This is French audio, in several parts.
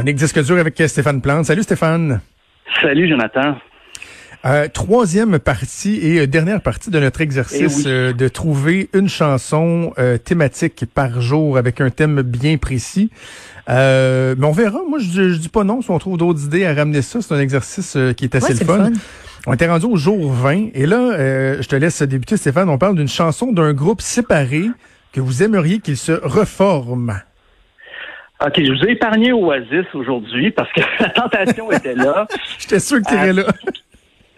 Chronique disque dur avec Stéphane Plante. Salut Stéphane. Salut Jonathan. Euh, troisième partie et euh, dernière partie de notre exercice Eh oui. euh, de trouver une chanson euh, thématique par jour avec un thème bien précis. Euh, mais on verra. Moi, je, dis- je dis pas non si on trouve d'autres idées à ramener ça. C'est un exercice euh, qui est assez Ouais, le c'est fun. le fun. On était rendu au jour 20 et là, euh, je te laisse débuter Stéphane. On parle d'une chanson d'un groupe séparé que vous aimeriez qu'il se reforme. OK, je vous ai épargné Oasis aujourd'hui parce que la tentation était là. J'étais sûr que tu irais Ah. là.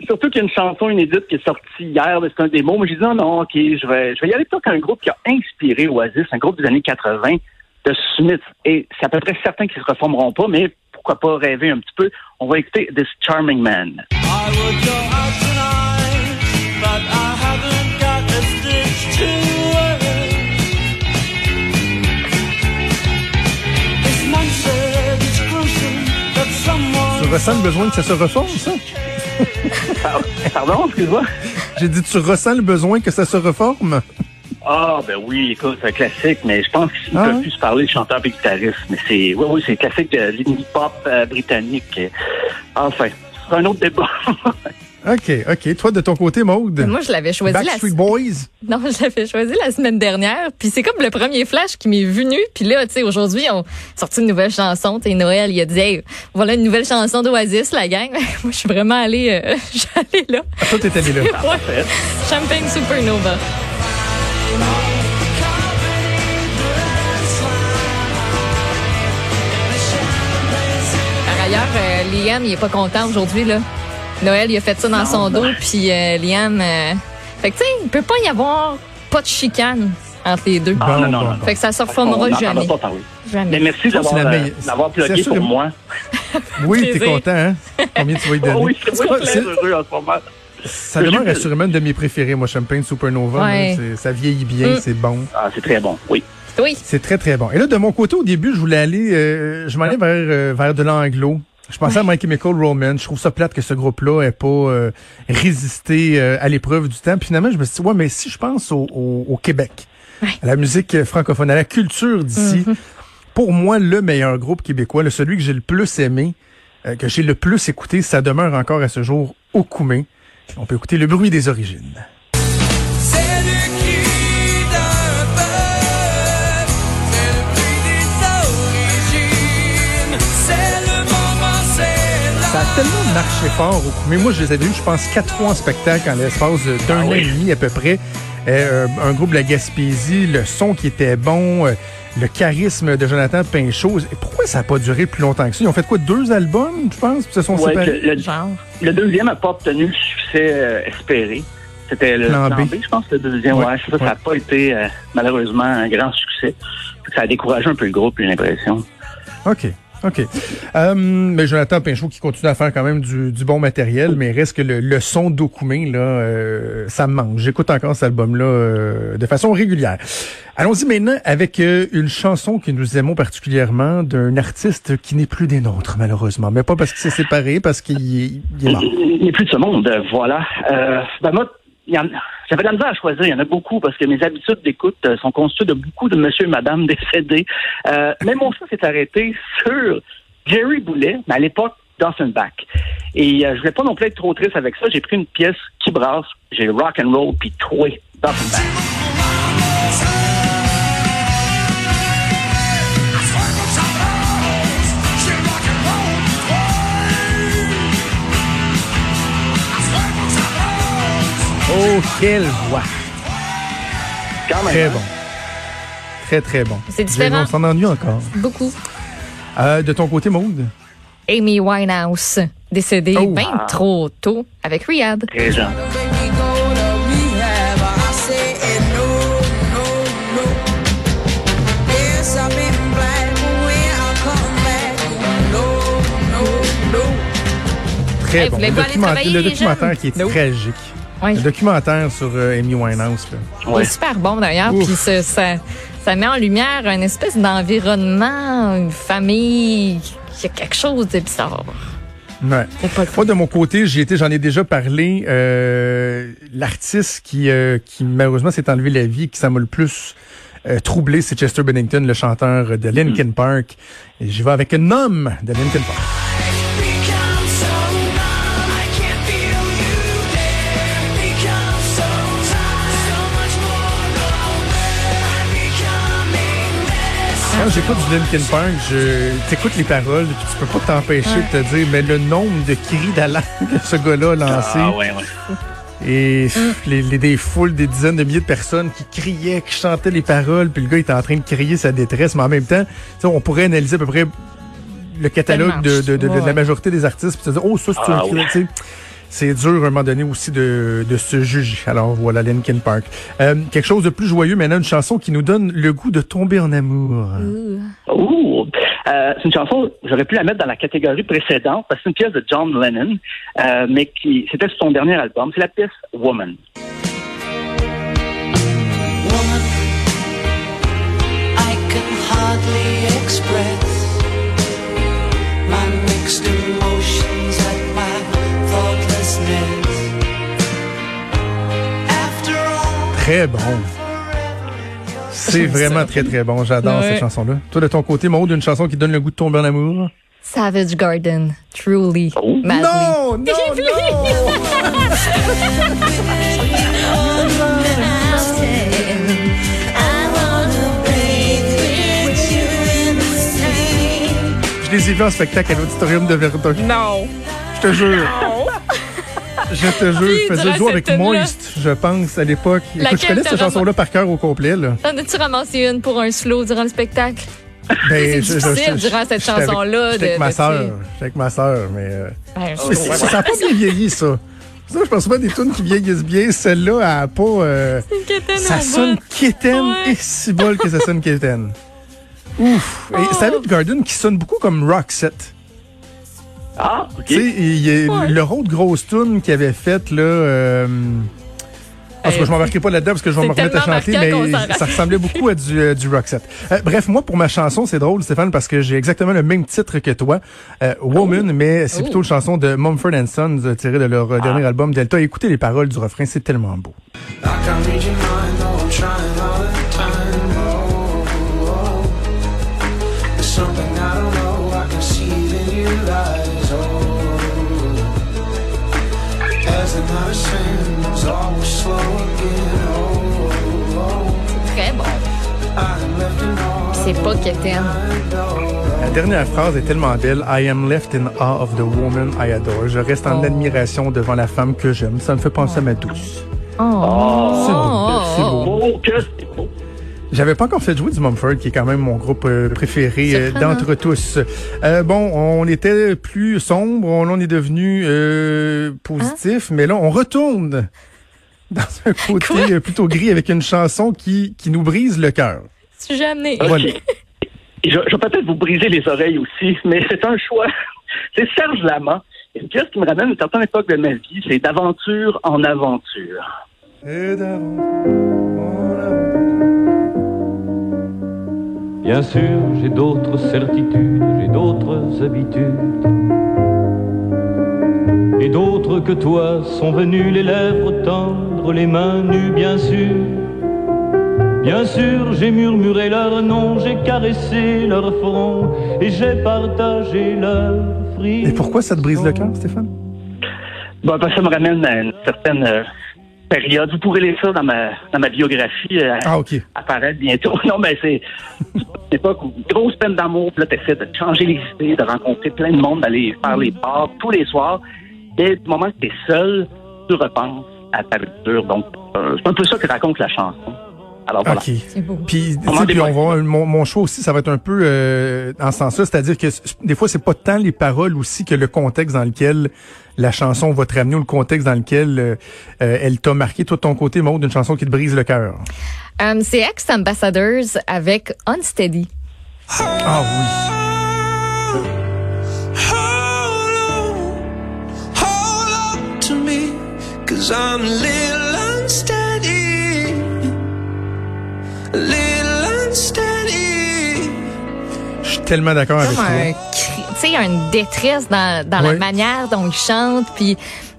Surtout qu'il y a une chanson inédite qui est sortie hier, c'est un démo. Mais j'ai dit non, non, OK, je vais, je vais y aller plutôt qu'un groupe qui a inspiré Oasis, un groupe des années 80 de Smith. Et c'est à peu près certain qu'ils se reformeront pas, mais pourquoi pas rêver un petit peu. On va écouter This Charming Man. I would go ressens le besoin que ça se reforme, ça? Pardon, excuse-moi? J'ai dit, tu ressens le besoin que ça se reforme? Ah, ben oui, écoute, c'est un classique, mais je pense qu'ils Ah peuvent ouais? plus se parler de chanteur et guitariste. Mais c'est, oui, oui, c'est classique de l'indie pop euh, britannique. Enfin, c'est un autre débat. OK, OK. Toi, de ton côté, Maude? Moi, je l'avais choisi la Backstreet Boys? non, je l'avais choisi la semaine dernière. Puis c'est comme le premier flash qui m'est venu. Puis là, tu sais, aujourd'hui, on sorti une nouvelle chanson. Tu Noël, il a dit, hey, voilà une nouvelle chanson d'Oasis, la gang. Moi, je suis vraiment allée, euh, allée là. Ah, toi, t'étais allé là. Ouais. Champagne Supernova. Par ailleurs, euh, Liam, il est pas content aujourd'hui, là. Noël, il a fait ça dans Non, son ben. dos, puis euh, Liam... euh, Fait que, tu sais, il peut pas y avoir pas de chicane entre les deux. Ah, non, non, non. Fait que ça se reformera jamais. pas. Jamais. Mais merci d'avoir, la euh, meilleure- d'avoir c'est plugué pour moi. Oui, t'es content, hein? Combien tu vas y donner? Oh oui, moi pas- très heureux en ce moment. ça demeure assurément une de mes préférées, moi, Champagne Supernova. Ouais. Ça vieillit bien, Mm. c'est bon. Ah, c'est très bon, oui. Oui. C'est très, très bon. Et là, de mon côté, au début, je voulais aller, euh, je m'en allais vers, euh, vers de l'anglo. Je pensais à My Chemical Romance. Je trouve ça plate que ce groupe-là ait pas euh, résisté euh, à l'épreuve du temps. Puis finalement, je me suis dit, ouais, mais si je pense au, au- au Québec, à la musique francophone, à la culture d'ici, pour moi, le meilleur groupe québécois, le celui que j'ai le plus aimé, euh, que j'ai le plus écouté, ça demeure encore à ce jour au Koumé. On peut écouter le bruit des origines. Ça a tellement marché fort au coup. Mais moi, je les avais vus, je pense, quatre fois en spectacle en l'espace d'un Ah an oui? et demi à peu près. Euh, un groupe de la Gaspésie, le son qui était bon, euh, le charisme de Jonathan Pinchot. Et pourquoi ça n'a pas duré plus longtemps que ça? Ils ont fait quoi, deux albums, je pense, puis se sont Ouais, séparés? le, le- deuxième n'a pas obtenu le succès euh, espéré. C'était le Plan plan, B. B. je pense, le deuxième. Ouais, Ouais, ça, ça n'a ouais. pas été euh, malheureusement un grand succès. Ça a découragé un peu le groupe, j'ai l'impression. OK. OK. Euh, mais Jonathan Pinchot qui continue à faire quand même du, du bon matériel, mais reste que le, le son d'Okoumé, là, euh, ça me manque. J'écoute encore cet album-là euh, de façon régulière. Allons-y maintenant avec euh, une chanson que nous aimons particulièrement d'un artiste qui n'est plus des nôtres, malheureusement. Mais pas parce qu'il s'est séparé, parce qu'il est, est mort. Il n'est plus de ce monde, voilà. Euh, ben moi, j'avais de la misère à choisir. Il y en a beaucoup parce que mes habitudes d'écoute euh, sont constituées de beaucoup de monsieur et madame décédés. Euh, mais mon choix s'est arrêté sur Jerry Boulet, mais à l'époque, Bach. Et euh, je voulais pas non plus être trop triste avec ça. J'ai pris une pièce qui brasse, j'ai rock and roll puis troué Bach. Oh, quelle voix! Quand même. Très hein? bon. Très, très bon. C'est différent. On s'en ennuie encore. Beaucoup. Euh, de ton côté, Maude? Amy Winehouse, décédée Oh. bien Ah. trop tôt avec Riyad. Très no. Très Hey, bon. Le, documentaire- le documentaire qui est No. tragique. Oui. Le documentaire sur euh, Amy Winehouse. Là. Il est super bon d'ailleurs. Puis ça, ça, ça met en lumière une espèce d'environnement, une famille. Il y a quelque chose de bizarre. Ouais. Moi, de mon côté, j'y étais, j'en ai déjà parlé. euh, L'artiste qui, euh, qui malheureusement s'est enlevé la vie, qui ça m'a le plus euh, troublé, c'est Chester Bennington, le chanteur de Linkin Park. Et j'y vais avec un homme de Linkin Park. Quand j'écoute du Linkin Park, je t'écoutes les paroles, puis tu peux pas t'empêcher de te dire, mais le nombre de cris d'alarme que ce gars-là a lancé. Ah ouais, ouais. Et pff, les, les- des foules, des dizaines de milliers de personnes qui criaient, qui chantaient les paroles, puis le gars était en train de crier sa détresse, mais en même temps, tu sais, on pourrait analyser à peu près le catalogue de, de- de- de Ouais. la majorité des artistes, puis se dire, oh, ça, c'est Ah, un cri, oui. tu sais. C'est dur à un moment donné aussi de, de se juger. Alors voilà, Linkin Park. Euh, quelque chose de plus joyeux maintenant, une chanson qui nous donne le goût de tomber en amour. Ouh! Euh, c'est une chanson, j'aurais pu la mettre dans la catégorie précédente, parce que c'est une pièce de John Lennon, euh, mais qui c'était son dernier album. C'est la pièce Woman. Woman, I can hardly express Très bon. C'est vraiment très très bon. J'adore Ouais. cette chanson-là. Toi de ton côté, Maud, une chanson qui donne le goût de tomber en amour? Savage Garden, Truly, Oh. Madly. Non, non, non! Je les ai vus en spectacle à l'auditorium de Verdun. Non. Je te jure. Je te jure, je faisais le duo avec Moist, je pense, à l'époque. Écoute, je connais cette chanson-là par cœur au complet. T'en as-tu ramassé une pour un slow durant le spectacle? Ben, C'est difficile je- durant cette chanson-là J'étais avec ma sœur. J'étais avec ma sœur, mais... euh, Ben, ça n'a pas bien vieilli, ça. Ça, je pense pas des tunes qui vieillissent bien. Celle-là, elle a pas. euh, une ça sonne quétaine Ouais. et si bol que ça sonne quétaine. Ouf. Oh. Et Savage Garden qui sonne beaucoup comme Roxette. Ah, OK. Tu sais, il y a Ouais. leur autre grosse tune qu'il avait faite, là. Euh, parce que Euh, je m'embarquerai pas là-dedans parce que je vais me remettre à chanter, mais ça ressemblait beaucoup à du, euh, du Roxette. Euh, bref, moi, pour ma chanson, c'est drôle, Stéphane, parce que j'ai exactement le même titre que toi, euh, Woman, mais c'est Oh. plutôt une chanson de Mumford Sons euh, tirée de leur euh, dernier album Delta. Écoutez les paroles du refrain, c'est tellement beau. C'est pas. La dernière phrase est tellement belle. I am left in awe of the woman I adore. Je reste en Oh. admiration devant la femme que j'aime. Ça me fait penser à ma douce. Oh. C'est beau, c'est beau. Oh, que beau. J'avais pas encore fait jouer du Mumford, qui est quand même mon groupe euh, préféré euh, d'entre tous. Euh, bon, on était plus sombre, on en est devenu euh, positif, mais là, on retourne dans un côté plutôt gris avec une chanson qui, qui nous brise le cœur. Jamais. Et Je, je vais peut-être vous briser les oreilles aussi, mais c'est un choix. C'est Serge Lama. Une pièce qui me ramène à une certaine époque de ma vie. C'est d'aventure en aventure. Et Bien sûr, j'ai d'autres certitudes, j'ai d'autres habitudes. Et d'autres que toi sont venus les lèvres tendres, les mains nues, bien sûr. Bien sûr, j'ai murmuré leur nom, j'ai caressé leur front et j'ai partagé leur fruits. Et pourquoi ça te brise le cœur, Stéphane? Bon, ben, ça me ramène à une certaine euh, période. Vous pourrez lire ça dans ma, dans ma biographie. euh, Ah, OK. apparaître bientôt. Non, mais c'est une époque où grosse peine d'amour, puis là, t'essaies de changer les idées, de rencontrer plein de monde, d'aller faire les bars tous les soirs. Et du moment que t'es seul, tu repenses à ta rupture. Donc, euh, c'est un peu ça que raconte la chanson. Alors voilà. OK. C'est beau. Puis, tu Comment sais, puis on va, mon, mon choix aussi, ça va être un peu euh, en ce sens-là, c'est-à-dire que des fois, c'est pas tant les paroles aussi que le contexte dans lequel la chanson va te ramener ou le contexte dans lequel euh, euh, elle t'a marqué. Toi, de ton côté, Maud, une chanson qui te brise le cœur. Euh, c'est Ex-Ambassadors avec Unsteady. Ah oui. Hold on, hold on to me, cause I'm Je suis tellement d'accord avec toi. tu sais, une détresse dans, dans Ouais. la manière dont il chante, puis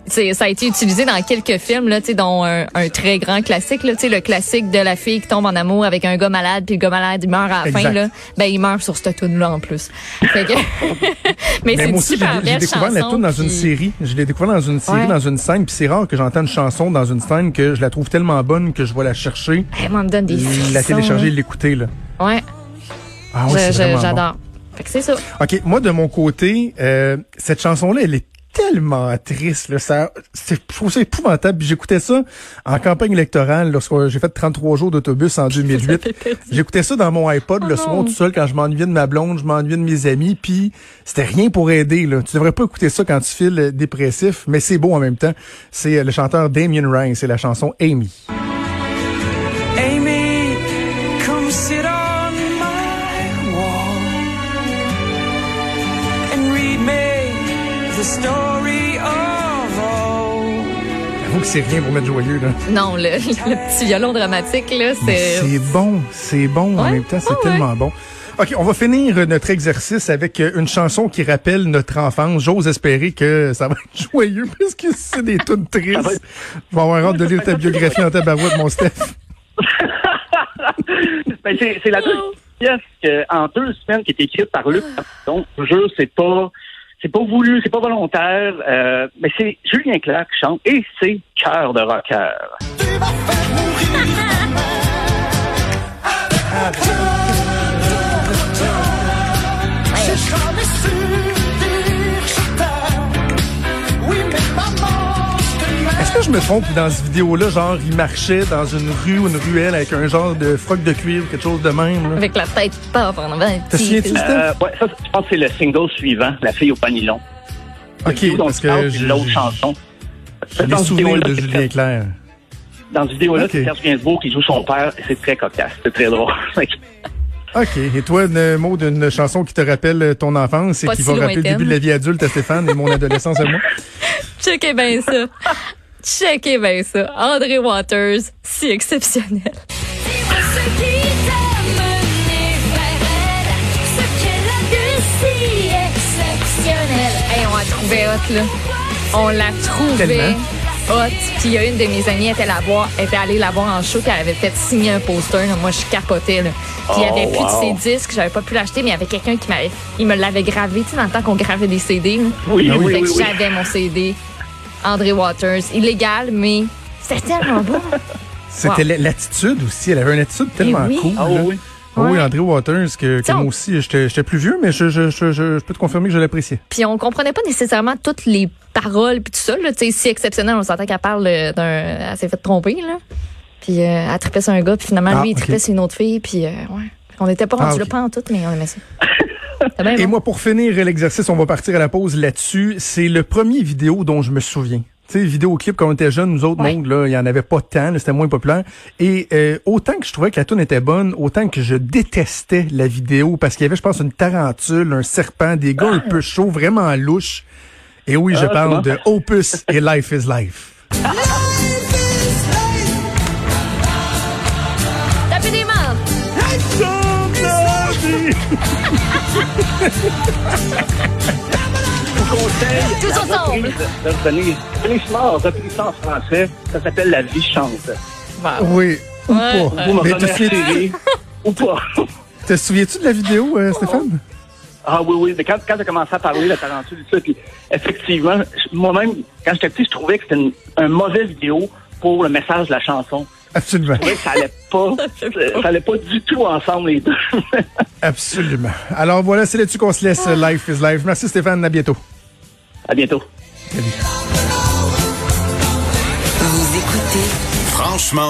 ça a été utilisé dans quelques films, là, dont un, un très grand classique, là, le classique de la fille qui tombe en amour avec un gars malade, puis le gars malade, il meurt à la fin, là. Ben, il meurt sur cette tune là en plus. Fait que- mais Mais c'est aussi, j'ai découvert la chanson, tune dans une série. Je l'ai découvert dans une série, Ouais. dans une scène, puis c'est rare que j'entende une chanson dans une scène que je la trouve tellement bonne que je vais la chercher, Eh, moi, elle me donne des la télécharger et là. l'écouter. là. Ouais, Ah oui, je- bon. j'adore. Fait que c'est ça. OK, moi, de mon côté, euh, cette chanson-là, elle est tellement triste. Là, ça, c'est, je trouve ça épouvantable. J'écoutais ça en campagne électorale lorsque j'ai fait 33 jours d'autobus en 2008. J'écoutais ça dans mon iPod le Oh soir non. tout seul quand je m'ennuyais de ma blonde, je m'ennuyais de mes amis. Puis c'était rien pour aider. Là. Tu devrais pas écouter ça quand tu files euh, dépressif, mais c'est beau en même temps. C'est euh, le chanteur Damien Ryan, c'est la chanson. Amy, c'est rien pour mettre joyeux. Là. Non, le, le petit violon dramatique, là, c'est... C'est bon, c'est bon en Ouais, même temps, c'est ouais. tellement bon. OK, on va finir notre exercice avec euh, une chanson qui rappelle notre enfance. J'ose espérer que ça va être joyeux parce que c'est des toutes tristes. Je vais avoir hâte de lire ta biographie en tabarouette, mon Steph. Ben, c'est, c'est la deuxième pièce que, en deux semaines qui est écrite par Luc. Donc, je c'est pas, c'est pas voulu, c'est pas volontaire, euh, mais c'est Julien Clerc qui chante et c'est Cœur de rocker. me trompe dans cette vidéo-là, genre, il marchait dans une rue ou une ruelle avec un genre de froc de cuir ou quelque chose de même? là? Avec la tête pas en avant. Te souviens-tu? Euh, ouais, ça, je pense que c'est le single suivant, La fille au panilon. OK, parce que l'autre chanson. cette souvenirs vidéo-là, de c'est Julien Serge- Clerc. Dans cette vidéo-là, Ok. c'est Serge Gainsbourg qui joue son père et c'est très cocasse. C'est très drôle. OK. Et toi, un mot d'une chanson qui te rappelle ton enfance et Pas qui si va rappeler le début de la vie adulte à Stéphane et mon adolescence à moi? Checkez bien ça. Checkez bien ça. André Waters, si exceptionnel. Dis-moi ce qui t'a mené vers elle, ce qu'elle a de si exceptionnel. Hey, on l'a trouvé hot, là. On l'a trouvé Tellement. hot. Puis il y a une de mes amies, elle était, la voir, elle était allée la voir en show, puis elle avait peut-être signé un poster. là. Moi, je capotais, là. Puis il y Oh, avait plus wow. de ses disques, j'avais pas pu l'acheter, mais il y avait quelqu'un qui m'avait, il me l'avait gravé, tu sais, dans le temps qu'on gravait des CD. là. Oui, oui. oui, Fait oui, que oui. j'avais mon CD. André Waters. Illégal, mais c'était tellement bon. C'était Wow. l'attitude aussi. Elle avait une attitude tellement oui. cool. Ah oui. Ah oui. André Waters, que, moi aussi, j'étais plus vieux, mais je, je, je, je, je peux te confirmer que je l'appréciais. Puis on comprenait pas nécessairement toutes les paroles puis tout ça. Là. Tu sais, si exceptionnel, on s'entend qu'elle parle euh, d'un... Elle s'est fait tromper, là. Puis euh, elle trippait sur un gars, puis finalement, Ah, lui, il ok. trippait sur une autre fille, puis euh, ouais. On n'était pas Ah, rendus ok. là, pas en tout, mais on aimait ça. Et moi, pour finir l'exercice, on va partir à la pause là-dessus. C'est le premier vidéo dont je me souviens. Tu sais, vidéoclip, quand on était jeunes, nous autres, Ouais. monde, là, il y en avait pas tant, c'était moins populaire. Et euh, autant que je trouvais que la tune était bonne, autant que je détestais la vidéo parce qu'il y avait, je pense, une tarentule, un serpent, des gars un peu chauds, vraiment louches. Et oui, je Ah, parle de Opus et Life is Life. Tapez des mains! Conseil. Tous la ensemble. reprise de reprise en français. Ça s'appelle La vie chante. Oui, ou Ouais. pas. Vous me Mais ou pas. te souviens-tu de la vidéo, euh, Stéphane? Ah oui, oui. Mais quand, quand j'ai commencé à parler de la tarentule et tout ça, puis effectivement, moi-même, quand j'étais petit, je trouvais que c'était une, un mauvais vidéo pour le message de la chanson. Absolument. Que ça allait pas, ça allait pas du tout ensemble les deux. Absolument. Alors voilà, c'est là-dessus qu'on se laisse. Life is Life. Merci Stéphane, à bientôt. à bientôt. Vous écoutez Franchement